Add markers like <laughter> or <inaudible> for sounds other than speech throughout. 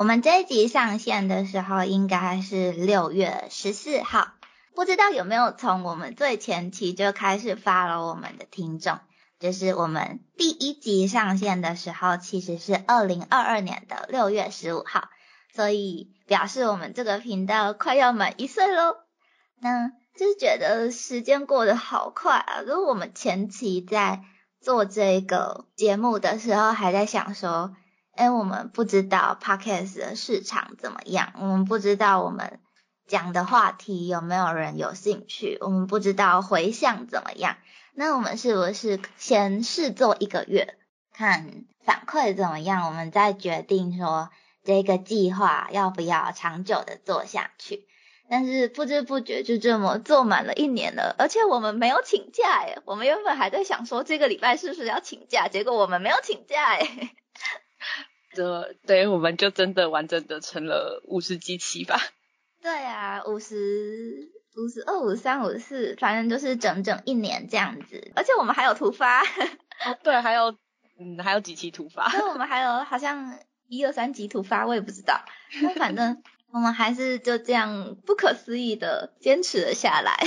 我们这一集上线的时候应该是六月十四号，不知道有没有从我们最前期就开始发了我们的听众，就是我们第一集上线的时候其实是二零二二年的六月十五号，所以表示我们这个频道快要满一岁喽。那就是觉得时间过得好快啊！如果我们前期在做这个节目的时候，还在想说。哎，我们不知道 podcast 的市场怎么样，我们不知道我们讲的话题有没有人有兴趣，我们不知道回响怎么样。那我们是不是先试做一个月，看反馈怎么样，我们再决定说这个计划要不要长久的做下去？但是不知不觉就这么做满了一年了，而且我们没有请假哎，我们原本还在想说这个礼拜是不是要请假，结果我们没有请假哎。这对我们就真的完整的成了五十几期吧。对啊，五十五十二、五十三、五十四，反正就是整整一年这样子。而且我们还有突发。对，还有嗯，还有几期突发。那我们还有好像一二三集突发，我也不知道。那反正我们还是就这样不可思议的坚持了下来。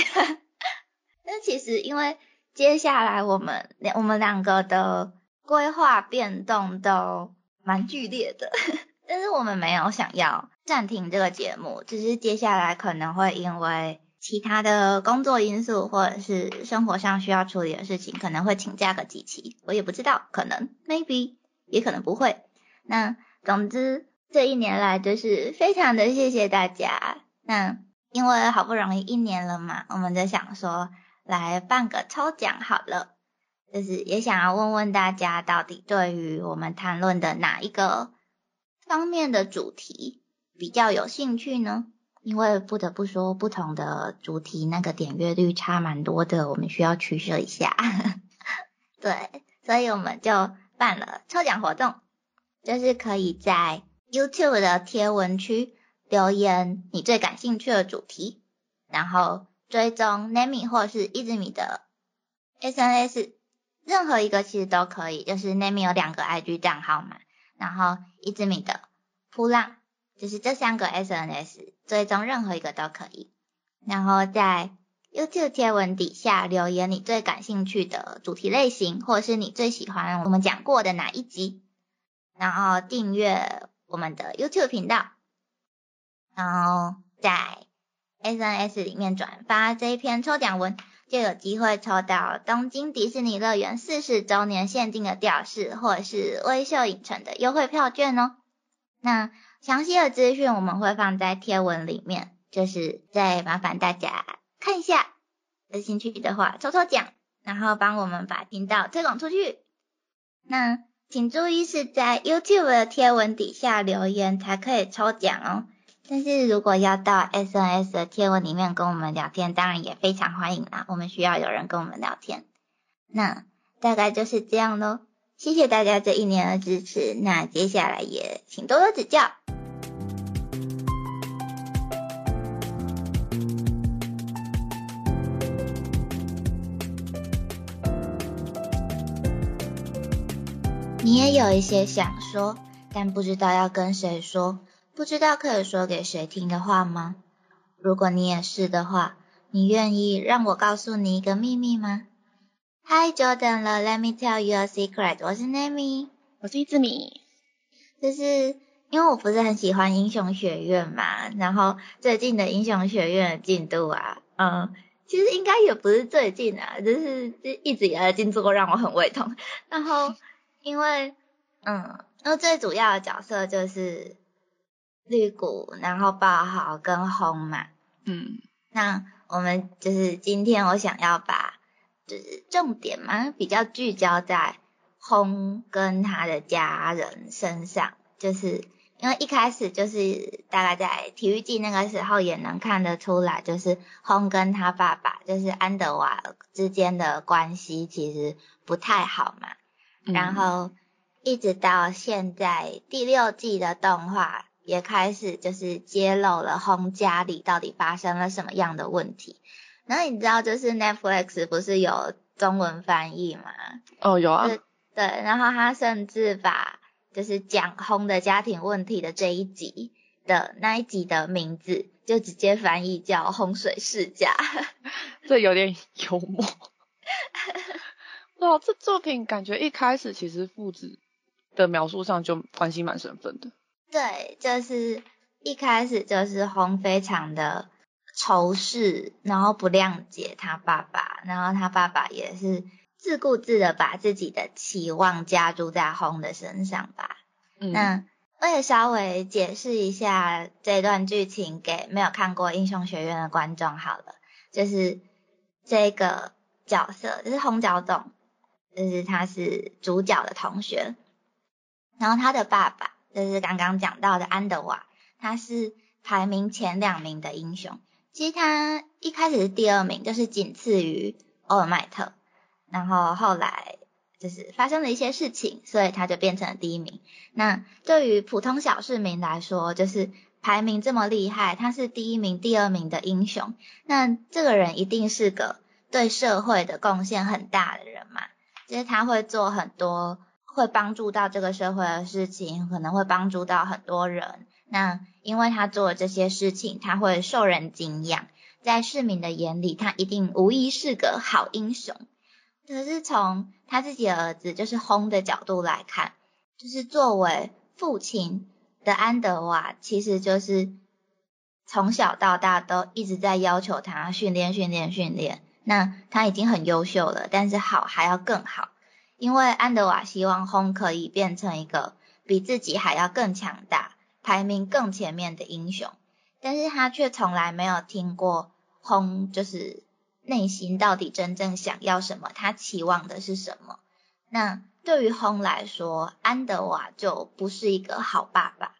<laughs> 那其实因为接下来我们两我们两个的规划变动都。蛮剧烈的，<laughs> 但是我们没有想要暂停这个节目，只是接下来可能会因为其他的工作因素或者是生活上需要处理的事情，可能会请假个几期，我也不知道，可能 maybe 也可能不会。那总之这一年来就是非常的谢谢大家。那因为好不容易一年了嘛，我们就想说来办个抽奖好了。就是也想要问问大家，到底对于我们谈论的哪一个方面的主题比较有兴趣呢？因为不得不说，不同的主题那个点阅率差蛮多的，我们需要取舍一下。<laughs> 对，所以我们就办了抽奖活动，就是可以在 YouTube 的贴文区留言你最感兴趣的主题，然后追踪 Nami 或是一直米的 SNS。任何一个其实都可以，就是那边有两个 IG 账号嘛，然后一支米的扑浪，就是这三个 SNS，追踪任何一个都可以。然后在 YouTube 贴文底下留言你最感兴趣的主题类型，或者是你最喜欢我们讲过的哪一集，然后订阅我们的 YouTube 频道，然后在 SNS 里面转发这一篇抽奖文。就有机会抽到东京迪士尼乐园四十周年限定的吊饰，或者是微秀影城的优惠票券哦。那详细的资讯我们会放在贴文里面，就是再麻烦大家看一下，有兴趣的话抽抽奖，然后帮我们把频道推广出去。那请注意是在 YouTube 的贴文底下留言才可以抽奖哦。但是如果要到 SNS 的贴文里面跟我们聊天，当然也非常欢迎啦。我们需要有人跟我们聊天。那大概就是这样喽。谢谢大家这一年的支持。那接下来也请多多指教。你也有一些想说，但不知道要跟谁说。不知道可以说给谁听的话吗？如果你也是的话，你愿意让我告诉你一个秘密吗？Hi Jordan，Let me tell you a secret。我是 Nami，我是一只米。就是因为我不是很喜欢英雄学院嘛，然后最近的英雄学院的进度啊，嗯，其实应该也不是最近啊，就是就一直以来的进度让我很胃痛。然后因为，嗯，那最主要的角色就是。绿谷，然后爆豪跟红嘛，嗯，那我们就是今天我想要把就是重点嘛，比较聚焦在轰跟他的家人身上，就是因为一开始就是大概在体育季那个时候也能看得出来，就是轰跟他爸爸就是安德瓦之间的关系其实不太好嘛，然后一直到现在第六季的动画。也开始就是揭露了轰家里到底发生了什么样的问题。然后你知道就是 Netflix 不是有中文翻译吗？哦，有啊。对，然后他甚至把就是讲轰的家庭问题的这一集的那一集的名字，就直接翻译叫洪水世家。<laughs> 这有点幽默。<laughs> 哇，这作品感觉一开始其实父子的描述上就关系蛮生分的。对，就是一开始就是红非常的仇视，然后不谅解他爸爸，然后他爸爸也是自顾自的把自己的期望加注在红的身上吧。嗯，那我也稍微解释一下这段剧情给没有看过英雄学院的观众好了，就是这个角色就是红角总，就是他是主角的同学，然后他的爸爸就是刚刚讲到的安德瓦，他是排名前两名的英雄，其实他一开始是第二名，就是仅次于欧尔麦特，然后后来。就是发生了一些事情，所以他就变成了第一名。那对于普通小市民来说，就是排名这么厉害，他是第一名、第二名的英雄，那这个人一定是个对社会的贡献很大的人嘛？就是他会做很多会帮助到这个社会的事情，可能会帮助到很多人。那因为他做这些事情，他会受人敬仰，在市民的眼里，他一定无疑是个好英雄。可是从他自己的儿子就是轰的角度来看，就是作为父亲的安德瓦，其实就是从小到大都一直在要求他训练、训练、训练。那他已经很优秀了，但是好还要更好，因为安德瓦希望轰可以变成一个比自己还要更强大、排名更前面的英雄，但是他却从来没有听过轰就是。内心到底真正想要什么？他期望的是什么？那对于轰来说，安德瓦就不是一个好爸爸。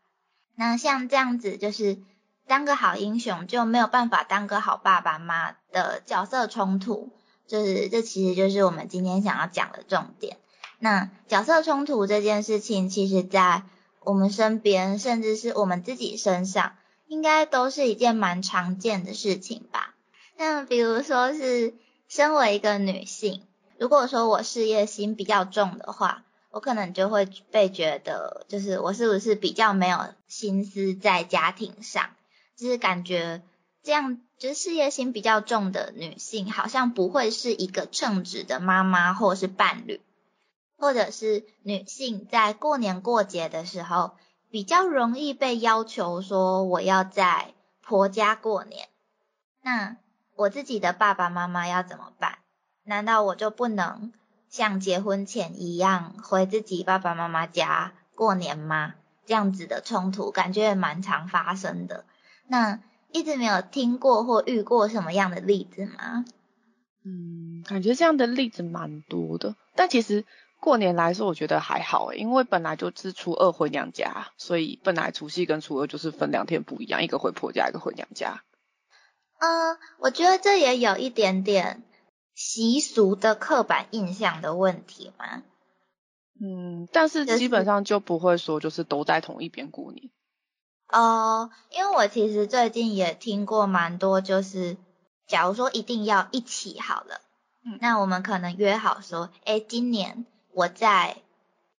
那像这样子，就是当个好英雄就没有办法当个好爸爸吗的角色冲突，就是这其实就是我们今天想要讲的重点。那角色冲突这件事情，其实在我们身边，甚至是我们自己身上，应该都是一件蛮常见的事情吧。那比如说是身为一个女性，如果说我事业心比较重的话，我可能就会被觉得，就是我是不是比较没有心思在家庭上，就是感觉这样，就是事业心比较重的女性，好像不会是一个称职的妈妈或是伴侣，或者是女性在过年过节的时候，比较容易被要求说我要在婆家过年，那。我自己的爸爸妈妈要怎么办？难道我就不能像结婚前一样回自己爸爸妈妈家过年吗？这样子的冲突感觉也蛮常发生的。那一直没有听过或遇过什么样的例子吗？嗯，感觉这样的例子蛮多的。但其实过年来说，我觉得还好诶，因为本来就是初二回娘家，所以本来除夕跟初二就是分两天不一样，一个回婆家，一个回娘家。嗯，我觉得这也有一点点习俗的刻板印象的问题嘛。嗯，但是基本上就不会说就是都在同一边过年。哦，因为我其实最近也听过蛮多，就是假如说一定要一起好了，嗯，那我们可能约好说，哎，今年我在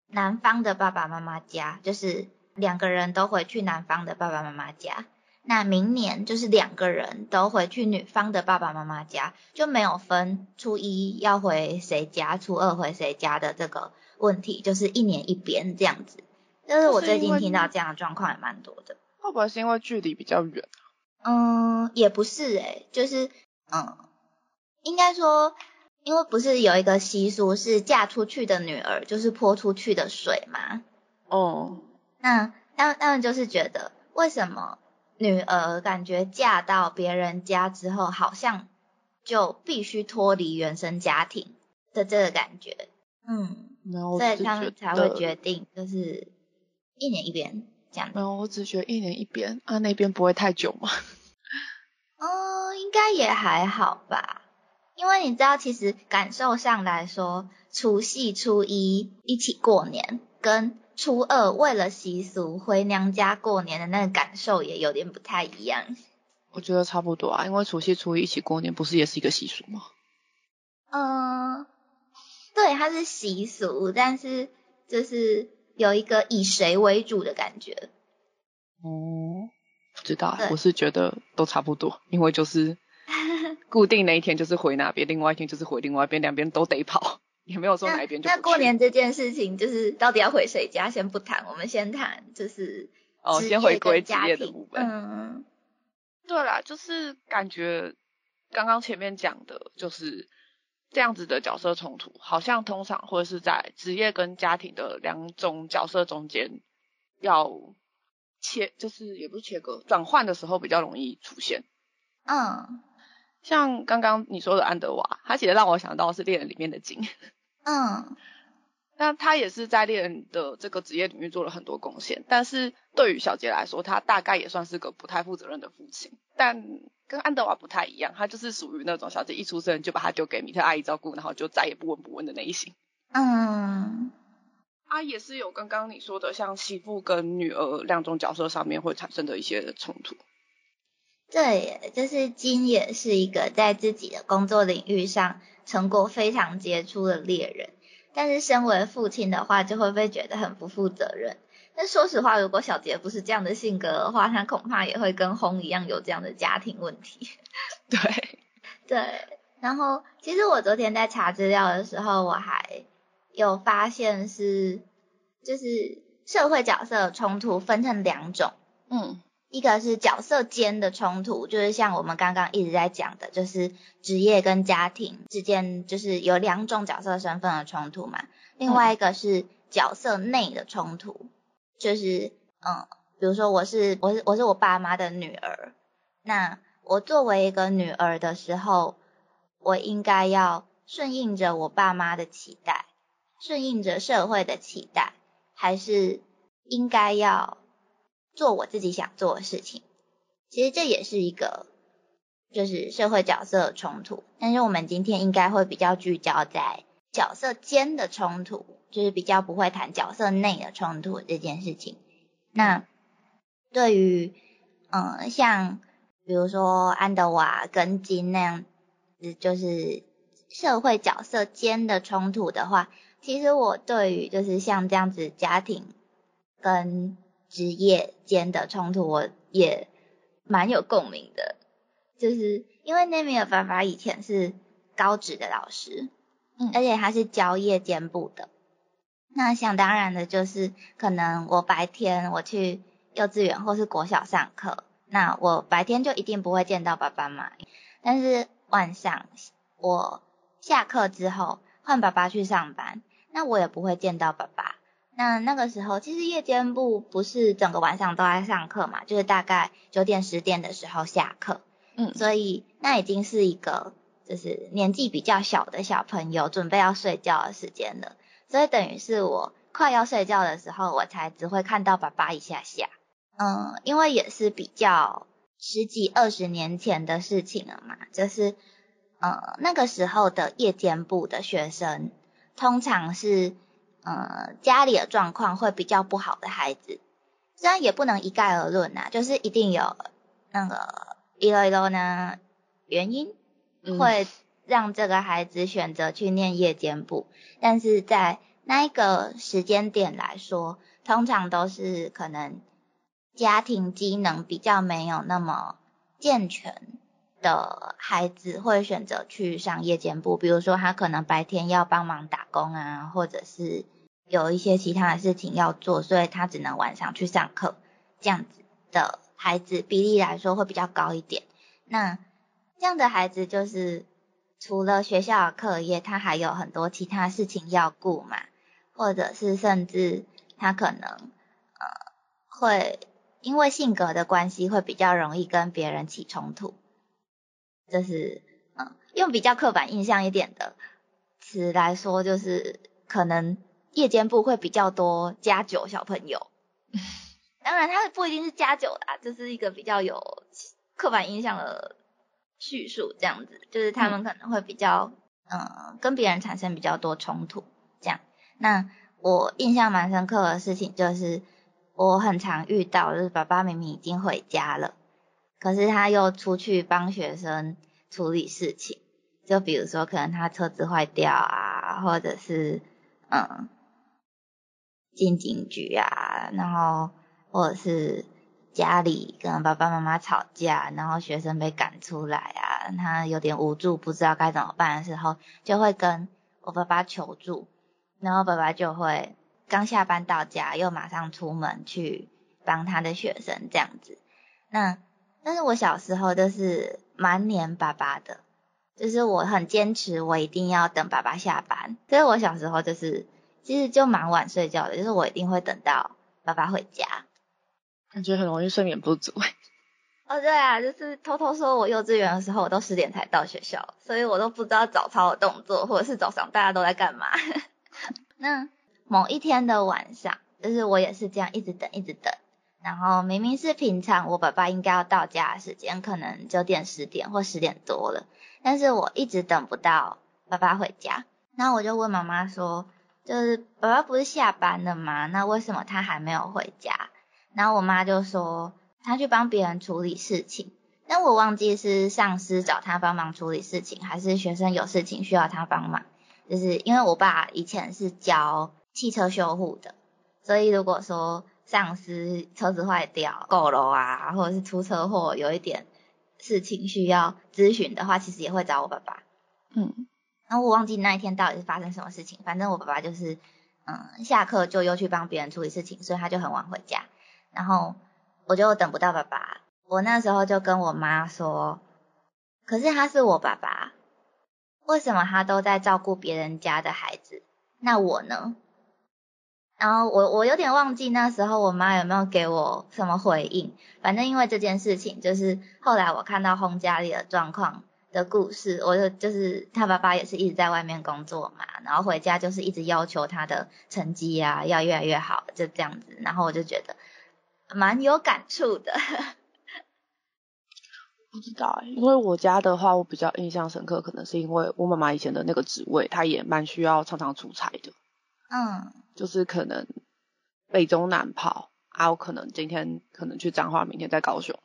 男方的爸爸妈妈家，就是两个人都回去男方的爸爸妈妈家。那明年就是两个人都回去女方的爸爸妈妈家，就没有分初一要回谁家，初二回谁家的这个问题，就是一年一边这样子。就是我最近听到这样的状况也蛮多的。会不会是因为距离比较远嗯，也不是诶，就是嗯，应该说，因为不是有一个习俗是嫁出去的女儿就是泼出去的水吗。哦。那他们他们就是觉得为什么？女儿感觉嫁到别人家之后，好像就必须脱离原生家庭的这个感觉，嗯，所以他们才会决定就是一年一边这样。没有，我只学一年一边啊，那边不会太久吗？<laughs> 哦，应该也还好吧，因为你知道，其实感受上来说，除夕初一一起过年跟。初二为了习俗回娘家过年的那个感受也有点不太一样。我觉得差不多啊，因为除夕初一一起过年不是也是一个习俗吗？嗯，对，它是习俗，但是就是有一个以谁为主的感觉。哦，不知道，我是觉得都差不多，因为就是 <laughs> 固定那一天就是回哪边，另外一天就是回另外一边，两边都得跑，<laughs> 也没有说哪一边就那过年这件事情，就是到底要回谁家，先不谈，我们先谈就是哦，先回归职跟家庭业的部分。嗯对啦，就是感觉刚刚前面讲的，就是这样子的角色冲突，好像通常会是在职业跟家庭的两种角色中间要切，就是也不是切割，转换的时候比较容易出现。嗯。像刚刚你说的安德瓦，他其实让我想到是猎人里面的金，<laughs> 嗯。那他也是在猎人的这个职业领域做了很多贡献，但是对于小杰来说，他大概也算是个不太负责任的父亲，但跟安德瓦不太一样，他就是属于那种小姐一出生就把他丢给米特阿姨照顾，然后就再也不闻不问的那一型。嗯他也是有跟刚刚你说的，像媳妇跟女儿两种角色上面会产生的一些冲突。对，就是金也是一个在自己的工作领域上成果非常杰出的猎人，但是身为父亲的话，就会被觉得很不负责任。但说实话，如果小杰不是这样的性格的话，他恐怕也会跟轰一样有这样的家庭问题。<laughs> 对，对，然后其实我昨天在查资料的时候，我还有发现是，就是社会角色的冲突分成两种，嗯一个是角色间的冲突，就是像我们刚刚一直在讲的，就是职业跟家庭之间就是有两种角色身份的冲突嘛。另外一个是角色内的冲突，就是嗯，比如说我是我是我是我爸妈的女儿，那我作为一个女儿的时候，我应该要顺应着我爸妈的期待，顺应着社会的期待，还是应该要做我自己想做的事情。其实这也是一个就是社会角色的冲突，但是我们今天应该会比较聚焦在角色间的冲突，就是比较不会谈角色内的冲突这件事情。那对于嗯，像比如说安德瓦跟金那样子，就是社会角色间的冲突的话，其实我对于就是像这样子家庭跟职业间的冲突，我也蛮有共鸣的。就是因为内米尔爸爸以前是高职的老师，嗯而且他是教夜间部的。那想当然的就是，可能我白天我去幼稚园或是国小上课，那我白天就一定不会见到爸爸妈妈。但是晚上我下课之后换爸爸去上班，那我也不会见到爸爸。那那个时候，其实夜间部不是整个晚上都在上课嘛，就是大概九点十点的时候下课，嗯所以那已经是一个就是年纪比较小的小朋友准备要睡觉的时间了，所以等于是我快要睡觉的时候，我才只会看到爸爸一下下。嗯，因为也是比较十几二十年前的事情了嘛，就是呃那个时候的夜间部的学生，通常是呃家里的状况会比较不好的孩子，虽然也不能一概而论呐，就是一定有那个一个一个呢原因会让这个孩子选择去念夜间部，但是在那一个时间点来说，通常都是可能家庭机能比较没有那么健全的孩子会选择去上夜间部，比如说他可能白天要帮忙打工啊，或者是有一些其他的事情要做，所以他只能晚上去上课，这样子的孩子比例来说会比较高一点。那这样的孩子就是除了学校的课业，他还有很多其他事情要顾嘛，或者是甚至他可能呃会因为性格的关系，会比较容易跟别人起冲突。就是嗯，用比较刻板印象一点的词来说，就是可能夜间部会比较多加九小朋友。<laughs> 当然，他不一定是加九啦，就是一个比较有刻板印象的叙述，这样子，就是他们可能会比较嗯、呃跟别人产生比较多冲突，这样。那我印象蛮深刻的事情就是，我很常遇到，就是爸爸明明已经回家了，可是他又出去帮学生处理事情，就比如说可能他车子坏掉啊，或者是嗯进警局啊，然后或者是家里跟爸爸妈妈吵架，然后学生被赶出来啊，他有点无助，不知道该怎么办的时候，就会跟我爸爸求助，然后爸爸就会刚下班到家，又马上出门去帮他的学生这样子。那但是我小时候就是蛮黏爸爸的，就是我很坚持，我一定要等爸爸下班，所以我小时候就是。其实就蛮晚睡觉的，就是我一定会等到爸爸回家，感觉很容易睡眠不足。<laughs> 哦，对啊，就是偷偷说我幼稚园的时候，我都十点才到学校，所以我都不知道早操的动作，或者是早上大家都在干嘛。<laughs> 那某一天的晚上，就是我也是这样一直等，一直等，然后明明是平常我爸爸应该要到家的时间，可能九点、十点或十点多了，但是我一直等不到爸爸回家，然后我就问妈妈说。就是爸爸不是下班了吗？那为什么他还没有回家？然后我妈就说她去帮别人处理事情。但我忘记是上司找她帮忙处理事情，还是学生有事情需要她帮忙。就是因为我爸以前是教汽车修护的，所以如果说上司车子坏掉、够了啊，或者是出车祸有一点事情需要咨询的话，其实也会找我爸爸。嗯。然后我忘记那一天到底是发生什么事情，反正我爸爸就是，嗯，下课就又去帮别人处理事情，所以他就很晚回家。然后我就等不到爸爸，我那时候就跟我妈说，可是他是我爸爸，为什么他都在照顾别人家的孩子，那我呢？然后我我有点忘记那时候我妈有没有给我什么回应，反正因为这件事情，就是后来我看到轰家里的状况。的故事，我就就是他爸爸也是一直在外面工作嘛，然后回家就是一直要求他的成绩啊要越来越好，就这样子，然后我就觉得蛮有感触的。<laughs> 不知道哎，因为我家的话，我比较印象深刻，可能是因为我妈妈以前的那个职位，她也蛮需要常常出差的。嗯。就是可能北中南跑，啊，我可能今天可能去彰化，明天在高雄。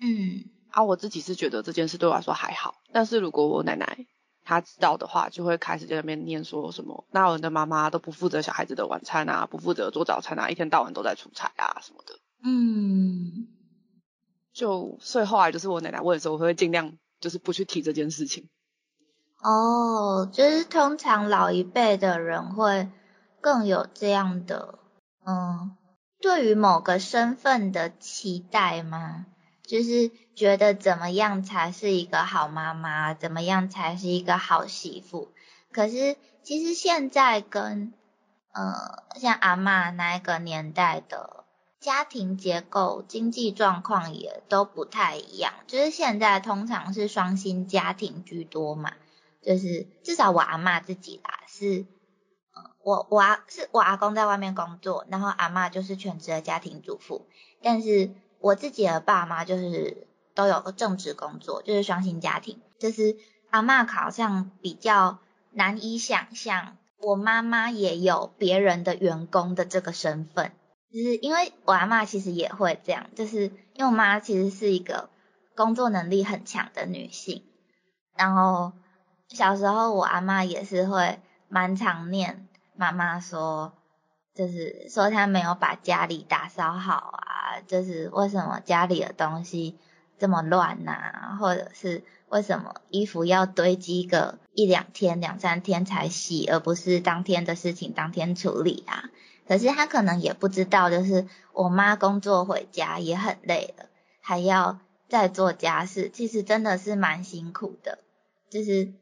嗯。啊，我自己是觉得这件事对我来说还好，但是如果我奶奶她知道的话，就会开始在那边念说什么，那我的妈妈都不负责小孩子的晚餐啊，不负责做早餐啊，一天到晚都在出差啊什么的。嗯，就所以后来就是我奶奶问的时候，我会尽量就是不去提这件事情。哦，就是通常老一辈的人会更有这样的，嗯，对于某个身份的期待吗？就是觉得怎么样才是一个好妈妈，怎么样才是一个好媳妇。可是其实现在跟呃像阿妈那一个年代的家庭结构、经济状况也都不太一样。就是现在通常是双薪家庭居多嘛，就是至少我阿妈自己啦，是我我阿是我阿公在外面工作，然后阿妈就是全职的家庭主妇，但是。我自己的爸妈就是都有个正职工作，就是双薪家庭。就是阿妈好像比较难以想象，我妈妈也有别人的员工的这个身份。就是因为我阿妈其实也会这样，就是因为我妈其实是一个工作能力很强的女性。然后小时候我阿妈也是会蛮常念妈妈说。就是说她没有把家里打扫好啊，就是为什么家里的东西这么乱呐？或者是为什么衣服要堆积个一两天、两三天才洗，而不是当天的事情当天处理啊？可是他可能也不知道，就是我妈工作回家也很累了，还要再做家事，其实真的是蛮辛苦的。就是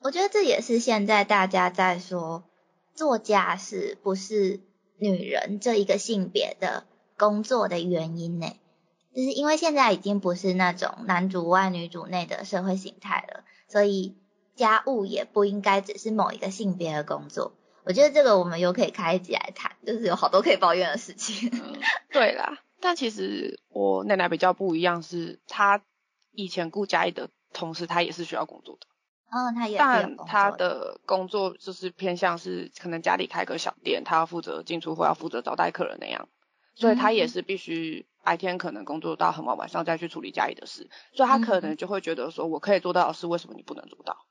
我觉得这也是现在大家在说。做家事不是女人这一个性别的工作的原因呢，就是因为现在已经不是那种男主外女主内的社会形态了，所以家务也不应该只是某一个性别的工作。我觉得这个我们又可以开一集来谈，就是有好多可以抱怨的事情。对啦，但其实我奶奶比较不一样，是她以前顾家里的同时，她也是需要工作的。嗯，她也但她的工作就是偏向是可能家里开个小店，她要负责进出货，要负责招待客人那样，所以她也是必须白天可能工作到很晚，晚上再去处理家里的事，所以她可能就会觉得说，我可以做到的事，为什么你不能做到？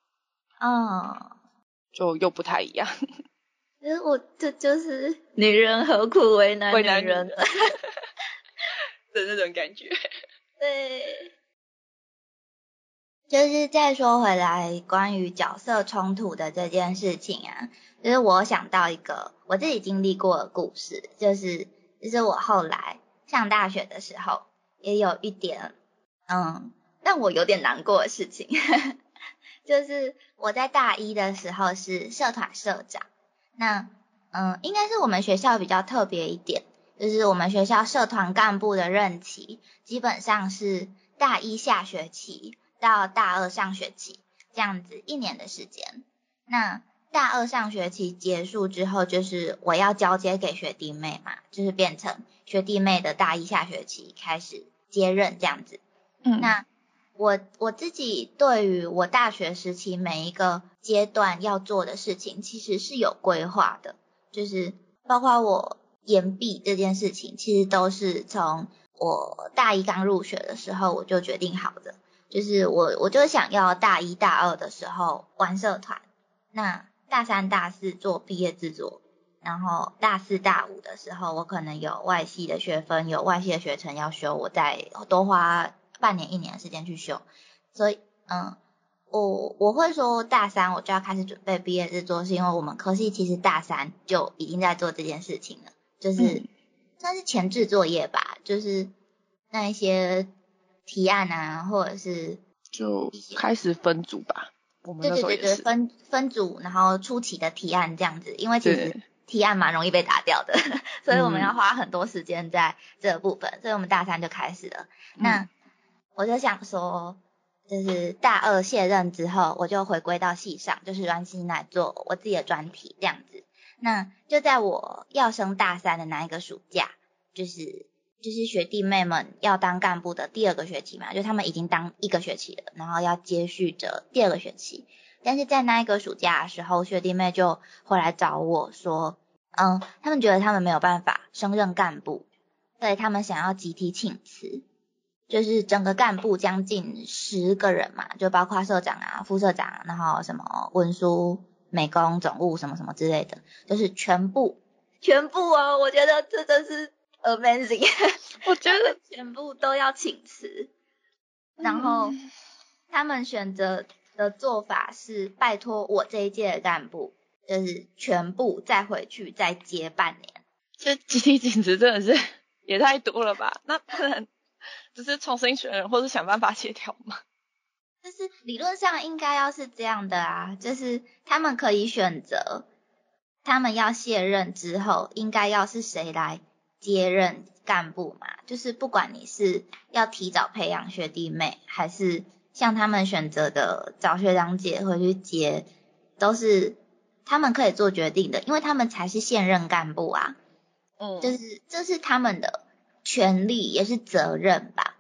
嗯，就又不太一样。其实我这就是女人何苦为难女人 <laughs> 的那种感觉。<laughs> 对。就是再说回来，关于角色冲突的这件事情啊，就是我想到一个我自己经历过的故事，就是就是我后来上大学的时候，也有一点嗯让我有点难过的事情，<laughs> 就是我在大一的时候是社团社长，那嗯应该是我们学校比较特别一点，就是我们学校社团干部的任期基本上是大一下学期。到大二上学期这样子一年的时间，那大二上学期结束之后，就是我要交接给学弟妹嘛，就是变成学弟妹的大一下学期开始接任这样子。嗯，那我我自己对于我大学时期每一个阶段要做的事情，其实是有规划的，就是包括我延毕这件事情，其实都是从我大一刚入学的时候我就决定好的。就是我，我就想要大一、大二的时候玩社团，那大三、大四做毕业制作，然后大四、大五的时候，我可能有外系的学分，有外系的学程要修，我再多花半年、一年的时间去修。所以，嗯，我我会说大三我就要开始准备毕业制作，是因为我们科系其实大三就已经在做这件事情了，就是算是前置作业吧，就是那一些。提案啊，或者是就开始分组吧。我们对对对对，分分组，然后出题的提案这样子。因为其实提案蛮容易被打掉的，<laughs> 所以我们要花很多时间在这个部分。所以我们大三就开始了。那我就想说，就是大二卸任之后，我就回归到系上，就是专心来做我自己的专题这样子。那就在我要升大三的那一个暑假，就是。就是学弟妹们要当干部的第二个学期嘛，就他们已经当一个学期了，然后要接续着第二个学期。但是在那一个暑假的时候，学弟妹就回来找我说，嗯，他们觉得他们没有办法升任干部，所以他们想要集体请辞，就是整个干部将近十个人嘛，就包括社长啊、副社长，然后什么文书、美工、总务什么什么之类的，就是全部全部哦，我觉得这真是。Amazing，我觉得 <laughs> 全部都要请辞，然后他们选择的做法是拜托我这一届的干部，就是全部再回去再接半年。这集体请辞真的是 <laughs> 也太多了吧？那不能只是重新选人，或是想办法协调吗？就是理论上应该要是这样的啊，就是他们可以选择，他们要卸任之后，应该要是谁来？接任干部嘛，就是不管你是要提早培养学弟妹，还是像他们选择的找学长姐回去接，都是他们可以做决定的，因为他们才是现任干部啊。嗯，就是这是他们的权利也是责任吧。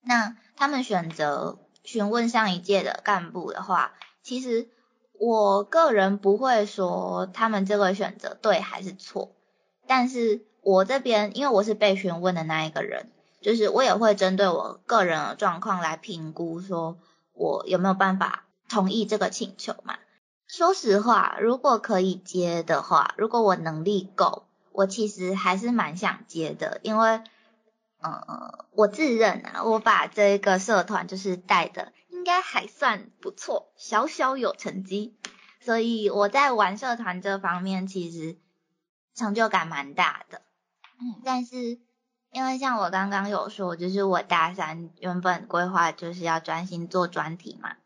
那他们选择询问上一届的干部的话，其实我个人不会说他们这个选择对还是错，但是。我这边，因为我是被询问的那一个人，就是我也会针对我个人的状况来评估，说我有没有办法同意这个请求嘛？说实话，如果可以接的话，如果我能力够，我其实还是蛮想接的，因为，呃，我自认啊，我把这个社团就是带的应该还算不错，小小有成绩，所以我在玩社团这方面其实成就感蛮大的。嗯但是，因为像我刚刚有说，就是我大三原本规划就是要专心做专题嘛。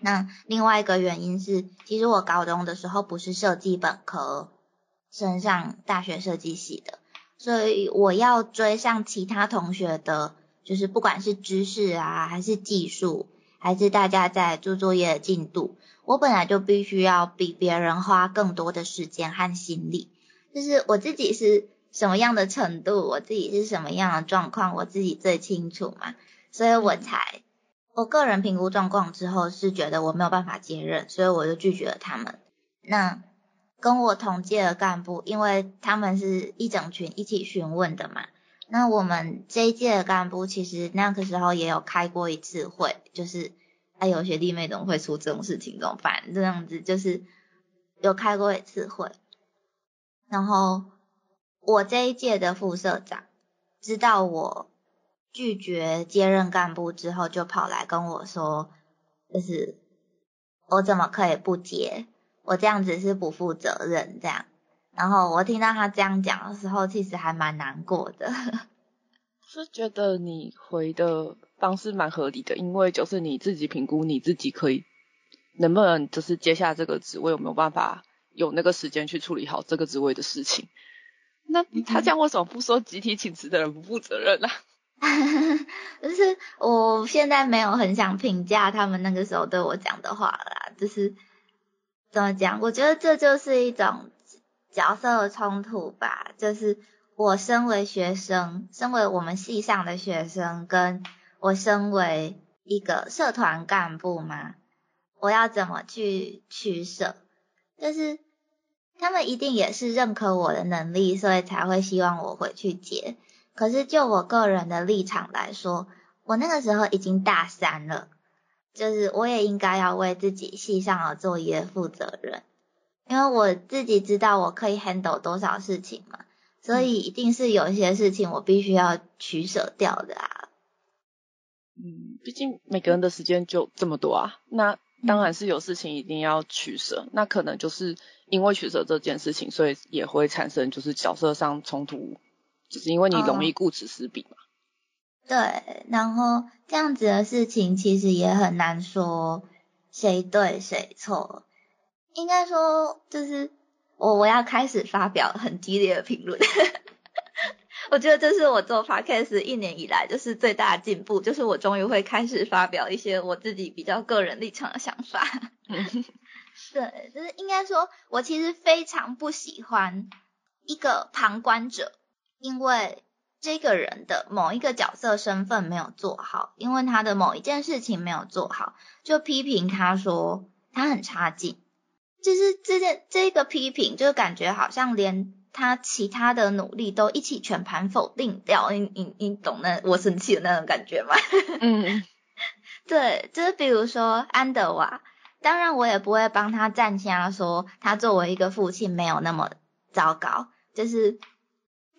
那另外一个原因是，其实我高中的时候不是设计本科，升上大学设计系的，所以我要追上其他同学的，就是不管是知识啊，还是技术，还是大家在做作业的进度，我本来就必须要比别人花更多的时间和心力，就是我自己是。什么样的程度，我自己是什么样的状况，我自己最清楚嘛，所以我才，我个人评估状况之后是觉得我没有办法接任，所以我就拒绝了他们。那跟我同届的干部，因为他们是一整群一起询问的嘛，那我们这一届的干部其实那个时候也有开过一次会，就是哎有学弟妹怎么会出这种事情，怎么办？这样子就是。有开过一次会，然后我这一届的副社长知道我拒绝接任干部之后，就跑来跟我说，就是我怎么可以不接？我这样子是不负责任这样。然后我听到他这样讲的时候，其实还蛮难过的。<laughs> 是觉得你回的方式蛮合理的，因为就是你自己评估你自己可以能不能就是接下这个职位，有没有办法有那个时间去处理好这个职位的事情。那他这样为什么不说集体请辞的人不负责任呢？<laughs> 就是我现在没有很想评价他们那个时候对我讲的话啦，就是怎么讲？我觉得这就是一种角色的冲突吧，就是。我身为学生，身为我们系上的学生，跟我身为一个社团干部嘛，我要怎么去取舍？就是他们一定也是认可我的能力，所以才会希望我回去接。可是就我个人的立场来说，我那个时候已经大三了，就是我也应该要为自己系上的作业负责任，因为我自己知道我可以 handle 多少事情嘛。所以一定是有一些事情我必须要取舍掉的啊。嗯，毕竟每个人的时间就这么多啊，那当然是有事情一定要取舍。那可能就是因为取舍这件事情，所以也会产生就是角色上冲突，就是因为你容易顾此失彼嘛。对，然后这样子的事情其实也很难说谁对谁错，应该说就是。我我要开始发表很激烈的评论，<laughs> 我觉得这是我做 podcast 一年以来就是最大的进步，就是我终于会开始发表一些我自己比较个人立场的想法。<laughs> 对，就是应该说，我其实非常不喜欢一个旁观者，因为这个人的某一个角色身份没有做好，因为他的某一件事情没有做好，就批评他说他很差劲。就是这件这个批评，就感觉好像连他其他的努力都一起全盘否定掉。你你你懂那我生气的那种感觉吗？<laughs> 嗯，对，就是比如说安德瓦，当然我也不会帮他站下说他作为一个父亲没有那么糟糕。就是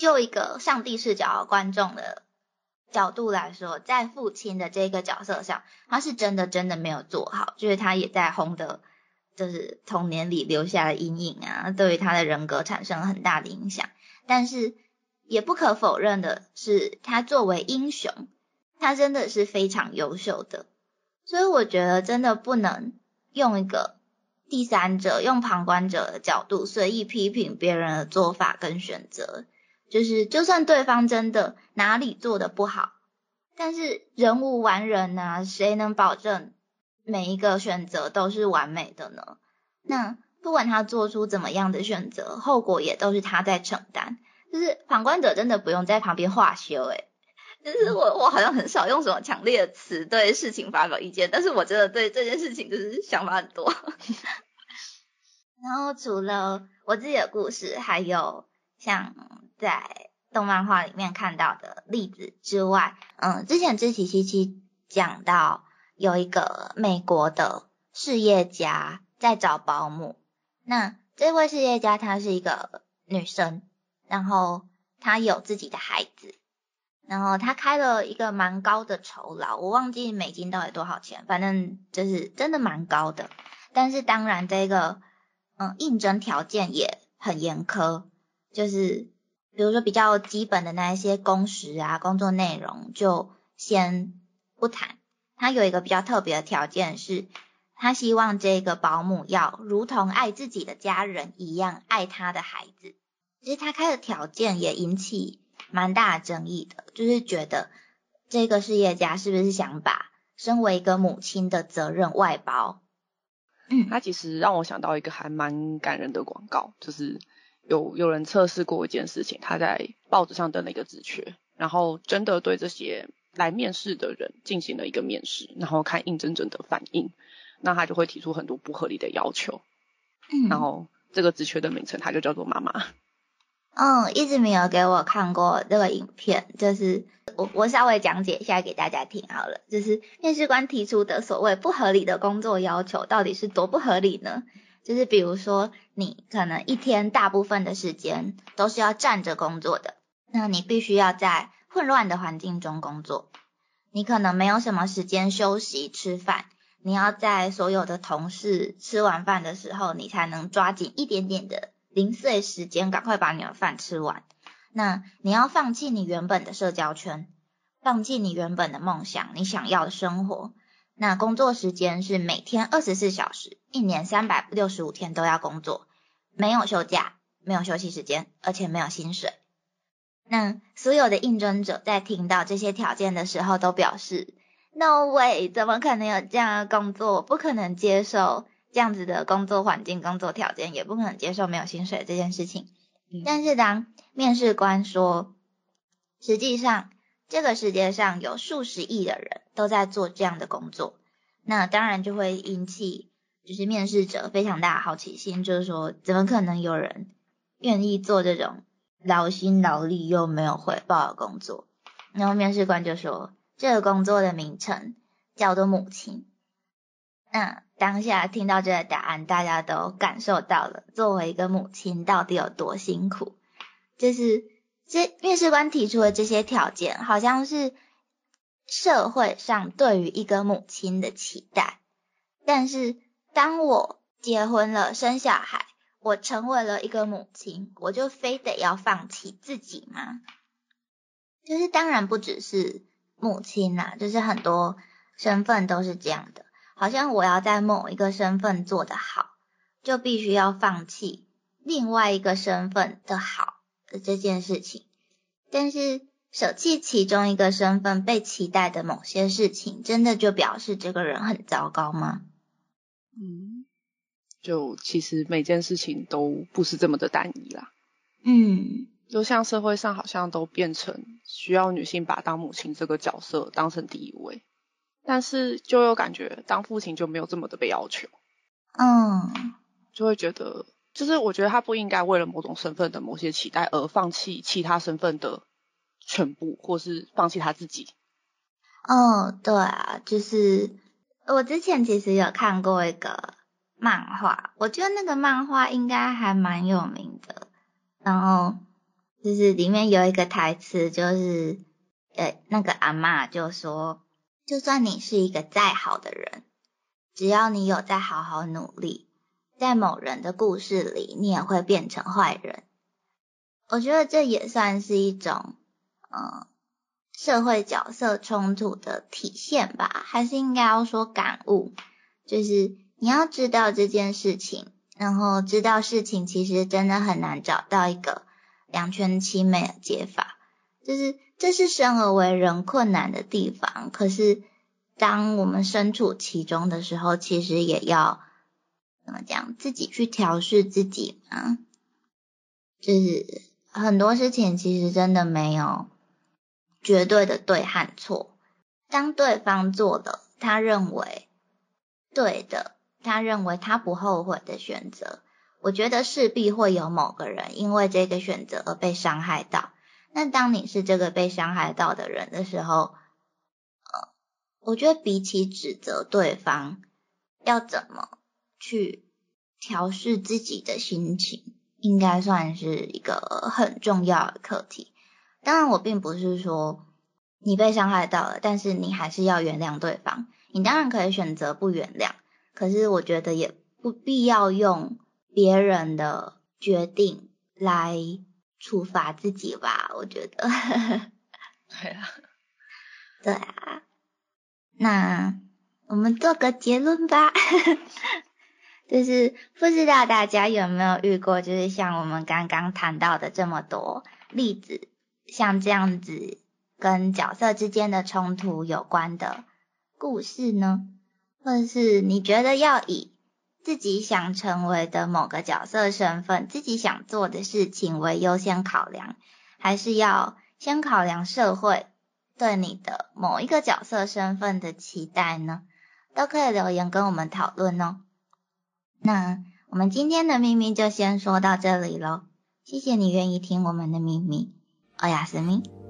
就一个上帝视角观众的角度来说，在父亲的这个角色上，他是真的真的没有做好，就是他也在红的。就是童年里留下的阴影啊，对于他的人格产生了很大的影响。但是也不可否认的是，他作为英雄，他真的是非常优秀的。所以我觉得真的不能用一个第三者、用旁观者的角度随意批评别人的做法跟选择。就是就算对方真的哪里做的不好，但是人无完人呐，谁能保证？每一个选择都是完美的呢？那不管他做出怎么样的选择，后果也都是他在承担。就是旁观者真的不用在旁边画修，诶就是我我好像很少用什么强烈的词对事情发表意见，但是我真的对这件事情就是想法很多。<laughs> 然后除了我自己的故事，还有像在动漫画里面看到的例子之外，嗯，之前知琪七七讲到。有一个美国的事业家在找保姆，那这位事业家她是一个女生，然后她有自己的孩子，然后她开了一个蛮高的酬劳，我忘记美金到底多少钱，反正就是真的蛮高的。但是当然这个嗯应征条件也很严苛，就是比如说比较基本的那一些工时啊、工作内容就先不谈。他有一个比较特别的条件是，他希望这个保姆要如同爱自己的家人一样爱他的孩子。其实他开的条件也引起蛮大的争议的，就是觉得这个事业家是不是想把身为一个母亲的责任外包？嗯，他其实让我想到一个还蛮感人的广告，就是有有人测试过一件事情，他在报纸上登了一个职缺，然后真的对这些。来面试的人进行了一个面试，然后看应征者的反应，那他就会提出很多不合理的要求。嗯，然后这个职缺的名称，它就叫做妈妈。嗯，一直没有给我看过这个影片，就是我我稍微讲解一下给大家听好了。就是面试官提出的所谓不合理的工作要求，到底是多不合理呢？就是比如说你可能一天大部分的时间都是要站着工作的，那你必须要在混乱的环境中工作，你可能没有什么时间休息吃饭，你要在所有的同事吃完饭的时候，你才能抓紧一点点的零碎时间，赶快把你的饭吃完。那你要放弃你原本的社交圈，放弃你原本的梦想，你想要的生活。那工作时间是每天二十四小时，一年三百六十五天都要工作，没有休假，没有休息时间，而且没有薪水。那所有的应征者在听到这些条件的时候，都表示 “No way”，怎么可能有这样的工作？不可能接受这样子的工作环境、工作条件，也不可能接受没有薪水这件事情。但是当面试官说，实际上。这个世界上有数十亿的人都在做这样的工作，那当然就会引起就是面试者非常大的好奇心，就是说怎么可能有人愿意做这种劳心劳力又没有回报的工作？然后面试官就说这个工作的名称叫做母亲。那当下听到这个答案，大家都感受到了作为一个母亲到底有多辛苦，就是。这面试官提出的这些条件，好像是社会上对于一个母亲的期待。但是，当我结婚了、生小孩，我成为了一个母亲，我就非得要放弃自己吗？就是当然不只是母亲啦，就是很多身份都是这样的。好像我要在某一个身份做得好，就必须要放弃另外一个身份的好。的这件事情，但是舍弃其中一个身份被期待的某些事情，真的就表示这个人很糟糕吗？嗯，就其实每件事情都不是这么的单一啦。嗯，就像社会上好像都变成需要女性把当母亲这个角色当成第一位，但是就又感觉当父亲就没有这么的被要求。嗯，就会觉得。就是我觉得他不应该为了某种身份的某些期待而放弃其他身份的全部，或是放弃他自己。哦，对啊，就是我之前其实有看过一个漫画，我觉得那个漫画应该还蛮有名的。然后就是里面有一个台词，就是呃那个阿妈就说，就算你是一个再好的人，只要你有在好好努力。在某人的故事里，你也会变成坏人。我觉得这也算是一种，嗯，社会角色冲突的体现吧，还是应该要说感悟，就是你要知道这件事情，然后知道事情其实真的很难找到一个两全其美的解法，就是这是生而为人困难的地方。可是当我们身处其中的时候，其实也要。怎么讲？自己去调试自己嘛，就是很多事情其实真的没有绝对的对和错。当对方做的他认为对的，他认为他不后悔的选择，我觉得势必会有某个人因为这个选择而被伤害到。那当你是这个被伤害到的人的时候，呃，我觉得比起指责对方，要怎么？去调试自己的心情，应该算是一个很重要的课题。当然，我并不是说你被伤害到了，但是你还是要原谅对方。你当然可以选择不原谅，可是我觉得也不必要用别人的决定来处罚自己吧。我觉得，<laughs> 对啊，对啊。那我们做个结论吧。<laughs> 就是不知道大家有没有遇过，就是像我们刚刚谈到的这么多例子，像这样子跟角色之间的冲突有关的故事呢？或者是你觉得要以自己想成为的某个角色身份、自己想做的事情为优先考量，还是要先考量社会对你的某一个角色身份的期待呢？都可以留言跟我们讨论哦。那我们今天的秘密就先说到这里喽，谢谢你愿意听我们的秘密，欧雅思密。